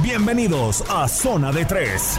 Bienvenidos a Zona de Tres.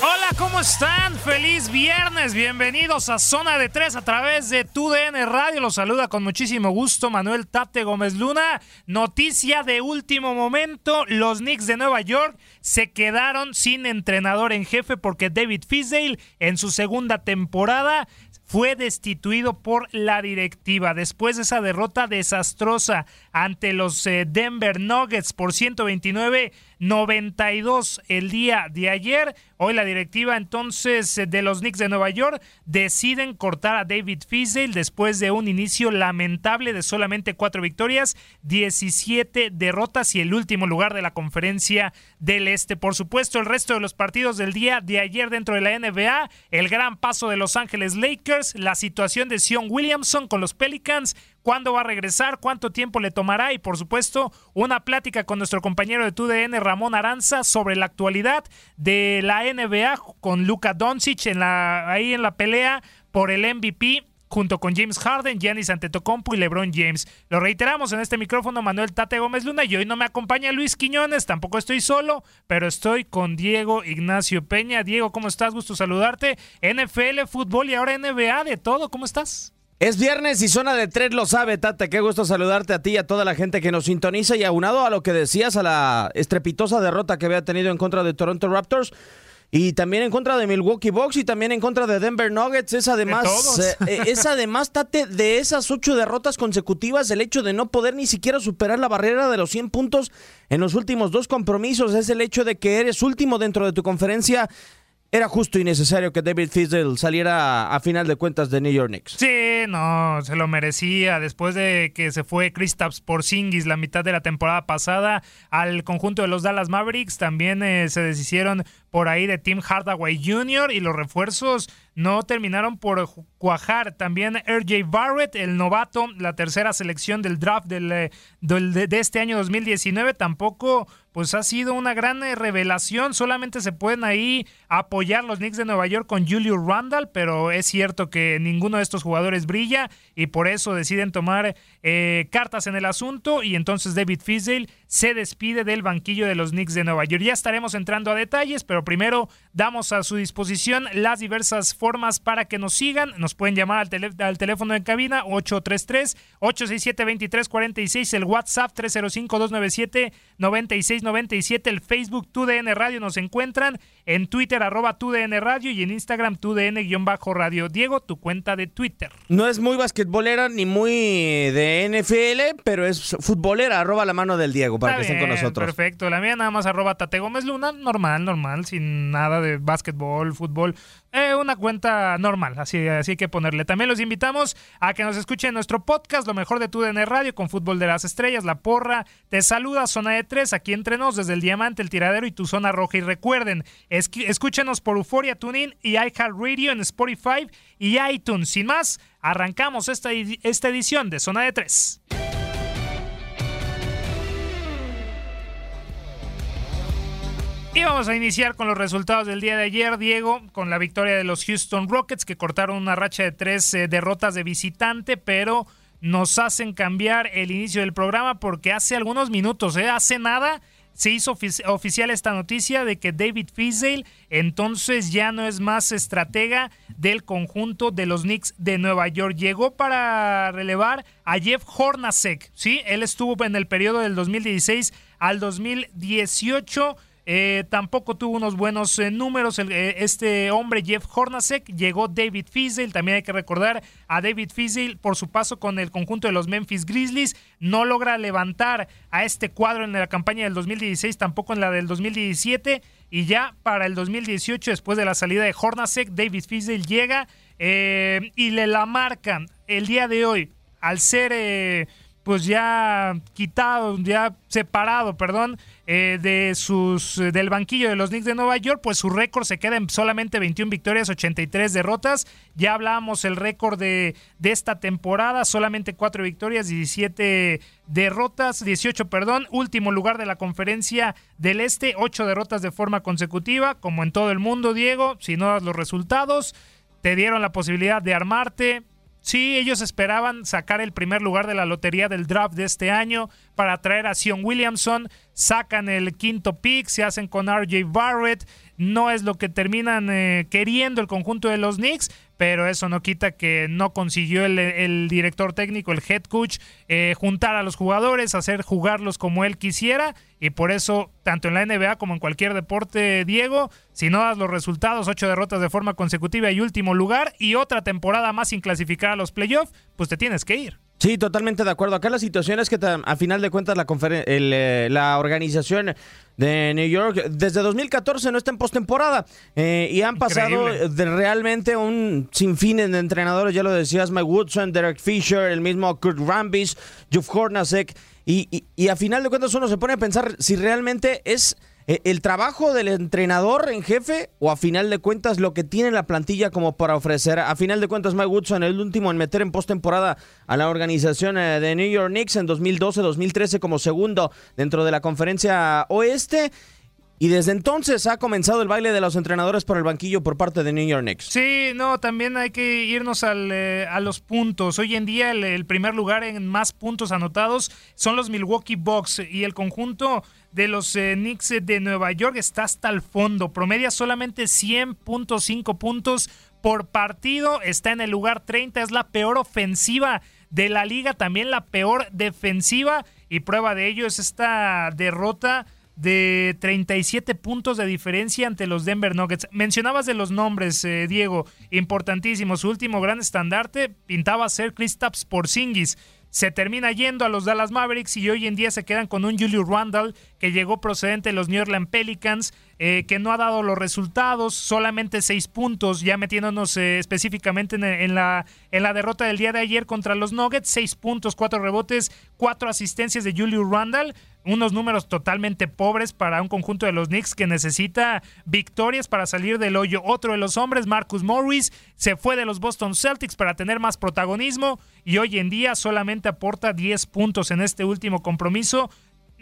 Hola, ¿cómo están? Feliz viernes. Bienvenidos a Zona de Tres a través de TUDN Radio. Los saluda con muchísimo gusto Manuel Tate Gómez Luna. Noticia de último momento. Los Knicks de Nueva York se quedaron sin entrenador en jefe porque David Fisdale en su segunda temporada fue destituido por la directiva. Después de esa derrota desastrosa ante los eh, Denver Nuggets por 129 92 el día de ayer. Hoy la directiva entonces eh, de los Knicks de Nueva York deciden cortar a David Fizdale después de un inicio lamentable de solamente cuatro victorias, 17 derrotas y el último lugar de la conferencia del Este. Por supuesto, el resto de los partidos del día de ayer dentro de la NBA, el gran paso de Los Ángeles Lakers, la situación de Sion Williamson con los Pelicans, cuándo va a regresar, cuánto tiempo le tomará y por supuesto una plática con nuestro compañero de TUDN Ramón Aranza sobre la actualidad de la NBA con Luka Doncic en la, ahí en la pelea por el MVP junto con James Harden, Giannis Antetokounmpo y LeBron James. Lo reiteramos en este micrófono Manuel Tate Gómez Luna y hoy no me acompaña Luis Quiñones, tampoco estoy solo, pero estoy con Diego Ignacio Peña. Diego, ¿cómo estás? Gusto saludarte. NFL, fútbol y ahora NBA, de todo, ¿cómo estás? Es viernes y zona de tres lo sabe, Tate. Qué gusto saludarte a ti y a toda la gente que nos sintoniza. Y aunado a lo que decías, a la estrepitosa derrota que había tenido en contra de Toronto Raptors. Y también en contra de Milwaukee Bucks y también en contra de Denver Nuggets. Es además, eh, es además, Tate, de esas ocho derrotas consecutivas, el hecho de no poder ni siquiera superar la barrera de los 100 puntos en los últimos dos compromisos. Es el hecho de que eres último dentro de tu conferencia era justo y necesario que David Fizdale saliera a final de cuentas de New York Knicks. Sí, no, se lo merecía. Después de que se fue Kristaps Porzingis la mitad de la temporada pasada al conjunto de los Dallas Mavericks, también eh, se deshicieron por ahí de Tim Hardaway Jr. y los refuerzos no terminaron por cuajar. También RJ Barrett, el novato, la tercera selección del draft del, eh, de este año 2019, tampoco pues ha sido una gran eh, revelación. Solamente se pueden ahí apoyar los Knicks de Nueva York con Julius Randall, pero es cierto que ninguno de estos jugadores brilla y por eso deciden tomar eh, cartas en el asunto y entonces David Fizdale se despide del banquillo de los Knicks de Nueva York. Ya estaremos entrando a detalles, pero primero damos a su disposición las diversas formas para que nos sigan. Nos pueden llamar al, al teléfono de cabina 833-867-2346, el WhatsApp 305-297-9697, el Facebook TUDN Radio nos encuentran, en Twitter arroba TUDN Radio y en Instagram TUDN-radio. Diego, tu cuenta de Twitter. No es muy basquetbolera ni muy de NFL, pero es futbolera, arroba la mano del Diego para que estén con nosotros. Perfecto, la mía nada más arroba Tate Gómez Luna, normal, normal, sin nada de básquetbol, fútbol. Eh, una cuenta normal, así, así hay que ponerle. También los invitamos a que nos escuchen nuestro podcast, lo mejor de tu DN Radio, con Fútbol de las Estrellas, La Porra. Te saluda Zona de Tres, aquí entre nos, desde el Diamante, el Tiradero y tu Zona Roja. Y recuerden, escúchenos por Euforia Tuning y iHeartRadio en Spotify y iTunes. Sin más, arrancamos esta, esta edición de Zona de Tres. Y vamos a iniciar con los resultados del día de ayer, Diego, con la victoria de los Houston Rockets que cortaron una racha de tres eh, derrotas de visitante, pero nos hacen cambiar el inicio del programa porque hace algunos minutos, ¿eh? hace nada, se hizo oficial esta noticia de que David Fizdale entonces ya no es más estratega del conjunto de los Knicks de Nueva York. Llegó para relevar a Jeff Hornacek, ¿sí? Él estuvo en el periodo del 2016 al 2018 eh, tampoco tuvo unos buenos eh, números eh, este hombre Jeff Hornacek. Llegó David Fizdale. También hay que recordar a David Fizdale por su paso con el conjunto de los Memphis Grizzlies. No logra levantar a este cuadro en la campaña del 2016, tampoco en la del 2017. Y ya para el 2018, después de la salida de Hornacek, David Fizdale llega y le la marcan el día de hoy al ser pues ya quitado, ya separado, perdón, eh, de sus eh, del banquillo de los Knicks de Nueva York, pues su récord se queda en solamente 21 victorias, 83 derrotas. Ya hablábamos el récord de, de esta temporada, solamente 4 victorias, 17 derrotas, 18, perdón, último lugar de la conferencia del Este, 8 derrotas de forma consecutiva, como en todo el mundo, Diego, si no das los resultados, te dieron la posibilidad de armarte, Sí, ellos esperaban sacar el primer lugar de la lotería del draft de este año para traer a Sion Williamson, sacan el quinto pick, se hacen con RJ Barrett, no es lo que terminan eh, queriendo el conjunto de los Knicks, pero eso no quita que no consiguió el, director técnico, el head coach, eh, juntar a los jugadores, hacer jugarlos como él quisiera, y por eso, tanto en la NBA como en cualquier deporte, Diego, si no das los resultados, ocho derrotas de forma consecutiva y último lugar, y otra temporada más sin clasificar a los playoffs, pues te tienes que ir. Sí, totalmente de acuerdo. Acá la situación es que a final de cuentas la, eh, la organización de New York desde 2014 no está en postemporada eh, y han pasado de realmente un sinfín de entrenadores, ya lo decías, Mike Woodson, Derek Fisher, el mismo Kurt Rambis, Jeff Hornacek y, y, y a final de cuentas uno se pone a pensar si realmente es eh, el trabajo del entrenador en jefe o a final de cuentas lo que tiene la plantilla como para ofrecer. A final de cuentas Mike Woodson el último en meter en postemporada a la organización eh, de New York Knicks en 2012-2013 como segundo dentro de la conferencia oeste. Y desde entonces ha comenzado el baile de los entrenadores por el banquillo por parte de New York Knicks. Sí, no, también hay que irnos eh, a los puntos. Hoy en día el, primer lugar en más puntos anotados son los Milwaukee Bucks y el conjunto de los eh, Knicks de Nueva York está hasta el fondo. Promedia solamente 100.5 puntos por partido. Está en el lugar 30. Es la peor ofensiva de la liga. También la peor defensiva. Y prueba de ello es esta derrota de 37 puntos de diferencia ante los Denver Nuggets. Mencionabas de los nombres, eh, Diego, importantísimo. Su último gran estandarte pintaba ser Kristaps Porzingis. Se termina yendo a los Dallas Mavericks y hoy en día se quedan con un Julius Randall que llegó procedente de los New Orleans Pelicans, eh, que no ha dado los resultados, solamente seis puntos, ya metiéndonos eh, específicamente en, la, en la derrota del día de ayer contra los Nuggets, seis puntos, cuatro rebotes, cuatro asistencias de Julius Randall, unos números totalmente pobres para un conjunto de los Knicks que necesita victorias para salir del hoyo. Otro de los hombres, Marcus Morris, se fue de los Boston Celtics para tener más protagonismo y hoy en día solamente aporta 10 puntos en este último compromiso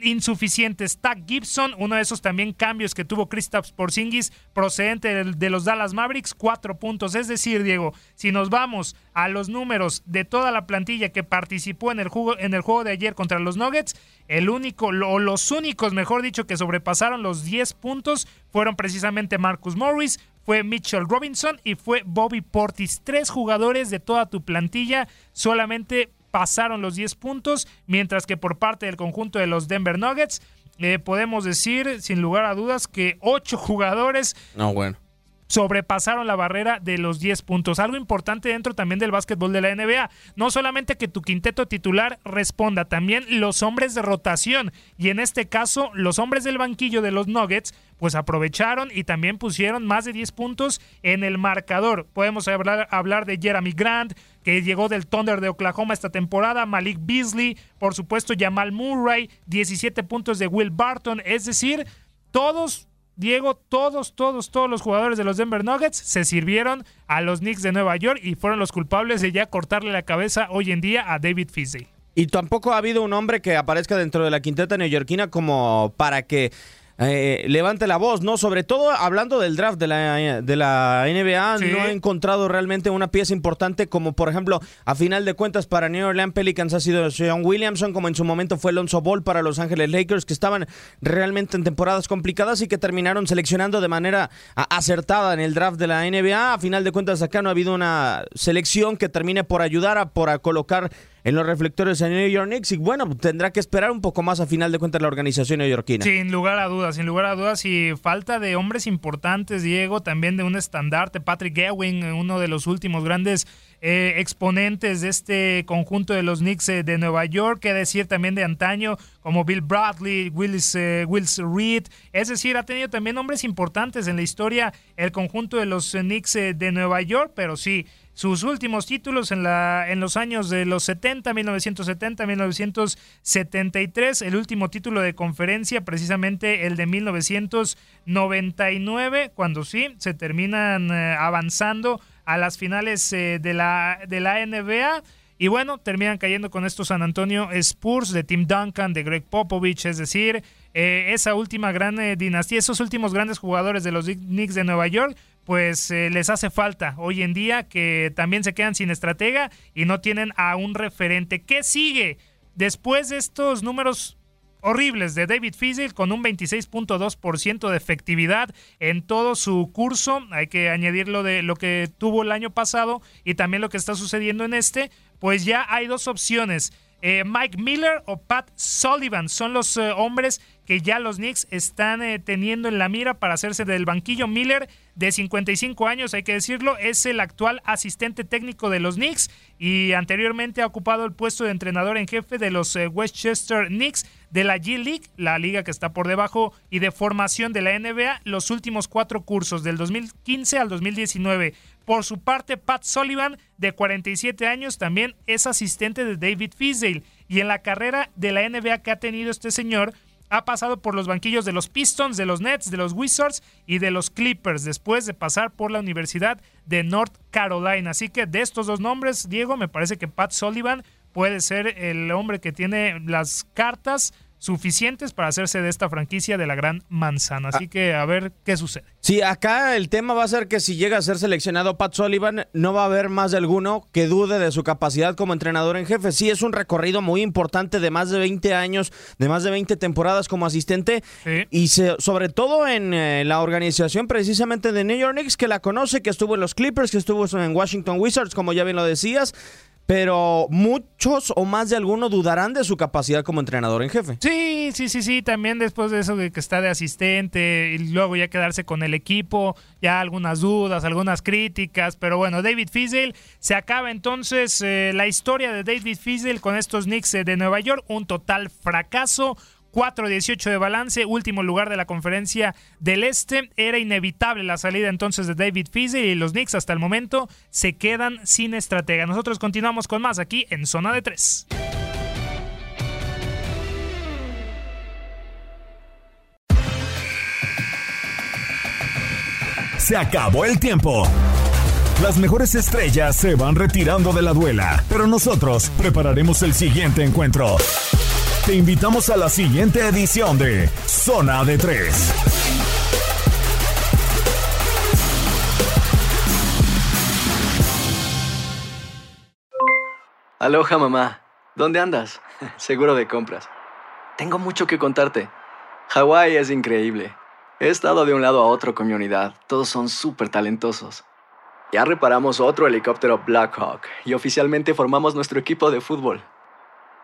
insuficientes. Tag Gibson, uno de esos también cambios que tuvo Kristaps Porzingis procedente de los Dallas Mavericks, cuatro puntos. Es decir, Diego, si nos vamos a los números de toda la plantilla que participó en el juego, en el juego de ayer contra los Nuggets, el único, o los únicos, mejor dicho, que sobrepasaron los 10 puntos fueron precisamente Marcus Morris, fue Mitchell Robinson y fue Bobby Portis. Tres jugadores de toda tu plantilla solamente pasaron los 10 puntos, mientras que por parte del conjunto de los Denver Nuggets, eh, podemos decir sin lugar a dudas que 8 jugadores no, bueno. Sobrepasaron la barrera de los 10 puntos. Algo importante dentro también del básquetbol de la NBA. No solamente que tu quinteto titular responda, también los hombres de rotación. Y en este caso, los hombres del banquillo de los Nuggets pues aprovecharon y también pusieron más de 10 puntos en el marcador. Podemos hablar, hablar de Jeremy Grant, que llegó del Thunder de Oklahoma esta temporada, Malik Beasley, por supuesto Jamal Murray, 17 puntos de Will Barton, es decir, todos Diego, todos, todos, todos los jugadores de los Denver Nuggets se sirvieron a los Knicks de Nueva York y fueron los culpables de ya cortarle la cabeza hoy en día a David Fizdale. Y tampoco ha habido un hombre que aparezca dentro de la quinteta neoyorquina como para que eh, levante la voz, ¿no? Sobre todo hablando del draft de la, de la NBA, no he encontrado realmente una pieza importante como, por ejemplo, a final de cuentas para New Orleans Pelicans ha sido Sean Williamson, como en su momento fue Alonso Ball para Los Ángeles Lakers, que estaban realmente en temporadas complicadas y que terminaron seleccionando de manera acertada en el draft de la NBA. A final de cuentas acá no ha habido una selección que termine por ayudar a, por a colocar en los reflectores en New York Knicks y bueno, tendrá que esperar un poco más a final de cuentas la organización neoyorquina. Sin lugar a dudas, sin lugar a dudas y falta de hombres importantes, Diego, también de un estandarte, Patrick Ewing, uno de los últimos grandes eh, exponentes de este conjunto de los Knicks eh, de Nueva York, que decir también de antaño, como Bill Bradley, Willis, eh, Wills Reed, es decir, ha tenido también hombres importantes en la historia el conjunto de los Knicks de Nueva York, pero sí, sus últimos títulos en, la, en los años de los 70, 1970, 1973, el último título de conferencia, precisamente el de 1999, cuando sí, se terminan eh, avanzando a las finales eh, de, la, de la NBA. Y bueno, terminan cayendo con estos San Antonio Spurs de Tim Duncan, de Greg Popovich, es decir, eh, esa última gran dinastía, esos últimos grandes jugadores de los Knicks de Nueva York, pues eh, les hace falta hoy en día que también se quedan sin estratega y no tienen a un referente. ¿Qué sigue después de estos números horribles de David Fizzle con un 26.2% de efectividad en todo su curso? Hay que añadirlo de lo que tuvo el año pasado y también lo que está sucediendo en este. Pues ya hay dos opciones. Eh, Mike Miller o Pat Sullivan son los eh, hombres que ya los Knicks están teniendo en la mira para hacerse del banquillo. Miller de 55 años, hay que decirlo, es el actual asistente técnico de los Knicks y anteriormente ha ocupado el puesto de entrenador en jefe de los eh, Westchester Knicks de la G League, la liga que está por debajo y de formación de la NBA, los últimos cuatro cursos del 2015 al 2019. Por su parte, Pat Sullivan, de 47 años, también es asistente de David Fisdale. Y en la carrera de la NBA que ha tenido este señor, ha pasado por los banquillos de los Pistons, de los Nets, de los Wizards y de los Clippers, después de pasar por la Universidad de North Carolina. Así que de estos dos nombres, Diego, me parece que Pat Sullivan puede ser el hombre que tiene las cartas suficientes para hacerse de esta franquicia de la gran manzana. Así ah. que a ver qué sucede. Sí, acá el tema va a ser que si llega a ser seleccionado Pat Sullivan, no va a haber más de alguno que dude de su capacidad como entrenador en jefe. Sí, es un recorrido muy importante de más de 20 años, de más de 20 temporadas como asistente y sobre todo en eh, la organización precisamente de New York Knicks que la conoce, que estuvo en los Clippers, que estuvo en Washington Wizards, como ya bien lo decías pero muchos o más de algunos dudarán de su capacidad como entrenador en jefe. Sí, sí, sí, sí, también después de eso de que está de asistente y luego ya quedarse con el equipo, ya algunas dudas, algunas críticas, pero bueno, David Fizdale se acaba entonces eh, la historia de David Fizdale con estos Knicks eh, de Nueva York, un total fracaso 4-18 de balance, último lugar de la conferencia del Este. Era inevitable la salida entonces de David Fizer y los Knicks hasta el momento se quedan sin estratega. Nosotros continuamos con más aquí en Zona de 3. Se acabó el tiempo. Las mejores estrellas se van retirando de la duela, pero nosotros prepararemos el siguiente encuentro. Te invitamos a la siguiente edición de Zona de 3. Aloha mamá, ¿dónde andas? Seguro de compras. Tengo mucho que contarte. Hawái es increíble. He estado de un lado a otro con mi unidad. Todos son súper talentosos. Ya reparamos otro helicóptero Blackhawk y oficialmente formamos nuestro equipo de fútbol.